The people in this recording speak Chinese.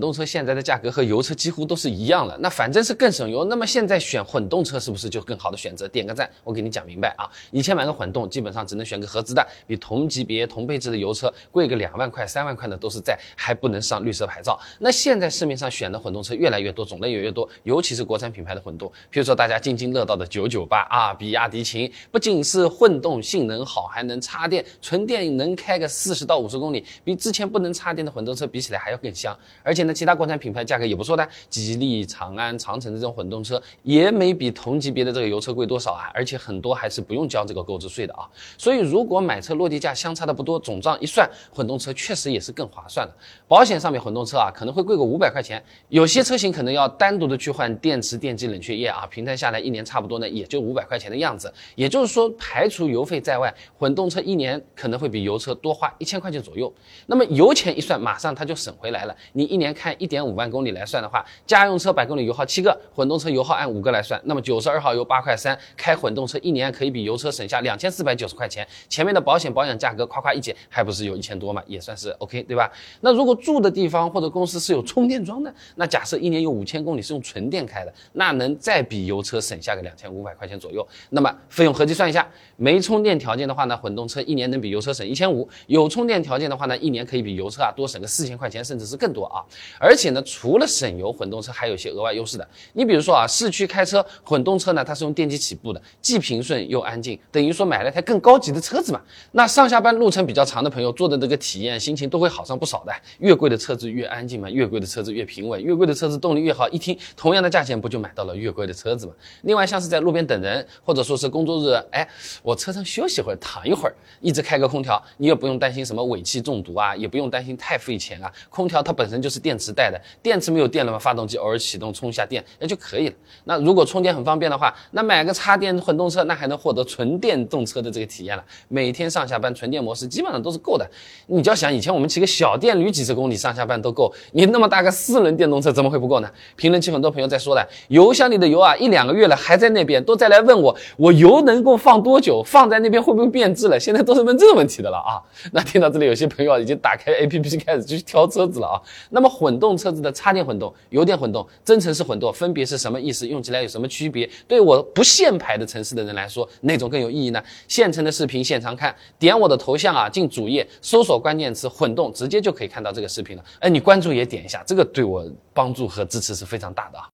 动车现在的价格和油车几乎都是一样了，那反正是更省油。那么现在选混动车是不是就更好的选择？点个赞，我给你讲明白啊！以前买个混动，基本上只能选个合资的，比同级别同配置的油车贵个两万块、三万块的都是在，还不能上绿色牌照。那现在市面上选的混动车越来越多，种类也越多，尤其是国产品牌的混动，譬如说大家津津乐道的九九八啊，比亚迪秦，不仅是混动性能好，还能插电，纯电能开个四十到五十公里，比之前不能插电的混动车比起来还要更香，而且呢呢。其他国产品牌价格也不错的，吉利、长安、长城的这种混动车也没比同级别的这个油车贵多少啊，而且很多还是不用交这个购置税的啊。所以如果买车落地价相差的不多，总账一算，混动车确实也是更划算的。保险上面混动车啊可能会贵个五百块钱，有些车型可能要单独的去换电池、电机、冷却液啊，平摊下来一年差不多呢也就五百块钱的样子。也就是说，排除油费在外，混动车一年可能会比油车多花一千块钱左右。那么油钱一算，马上它就省回来了。你一年看一点五万公里来算的话，家用车百公里油耗七个，混动车油耗按五个来算，那么九十二号油八块三，开混动车一年可以比油车省下两千四百九十块钱。前面的保险保养价格夸夸一减，还不是有一千多嘛，也算是 OK，对吧？那如果住的地方或者公司是有充电桩的，那假设一年有五千公里是用纯电开的，那能再比油车省下个两千五百块钱左右。那么费用合计算一下，没充电条件的话呢，混动车一年能比油车省一千五；有充电条件的话呢，一年可以比油车啊多省个四千块钱，甚至是更多啊！而且呢，除了省油，混动车还有一些额外优势的。你比如说啊，市区开车，混动车呢，它是用电机起步的，既平顺又安静，等于说买了台更高级的车子嘛。那上下班路程比较长的朋友，坐的这个体验，心情都会好上不少的。越贵的车子越安静嘛，越贵的车子越平稳，越贵的车子动力越好。一听同样的价钱，不就买到了越贵的车子嘛？另外，像是在路边等人，或者说是工作日，哎，我车上休息会儿，躺一会儿，一直开个空调，你也不用担心什么尾气中毒啊，也不用担心太费钱啊。空调它本身就是电池带的，电池没有电了嘛，发动机偶尔启动充一下电，那就可以了。那如果充电很方便的话，那买个插电混动车，那还能获得纯电动车的这个体验了。每天上下班纯电模式基本上都是够的。你就要想，以前我们骑个小电驴几十公里上下班都够，你那么大个四轮电动车怎么会不够呢？评论区很多朋友在说的，油箱里的油啊，一两个月了还在那边，都在来问我，我油能够放多久？放在那边会不会变质了？现在都是问这个问题的了啊。那听到这里，有些朋友已经打开 APP 开始去挑车子了啊。那么混混动车子的插电混动、油电混动、增程式混动分别是什么意思？用起来有什么区别？对我不限牌的城市的人来说，哪种更有意义呢？现成的视频现场看，点我的头像啊，进主页搜索关键词混动，直接就可以看到这个视频了。哎，你关注也点一下，这个对我帮助和支持是非常大的啊。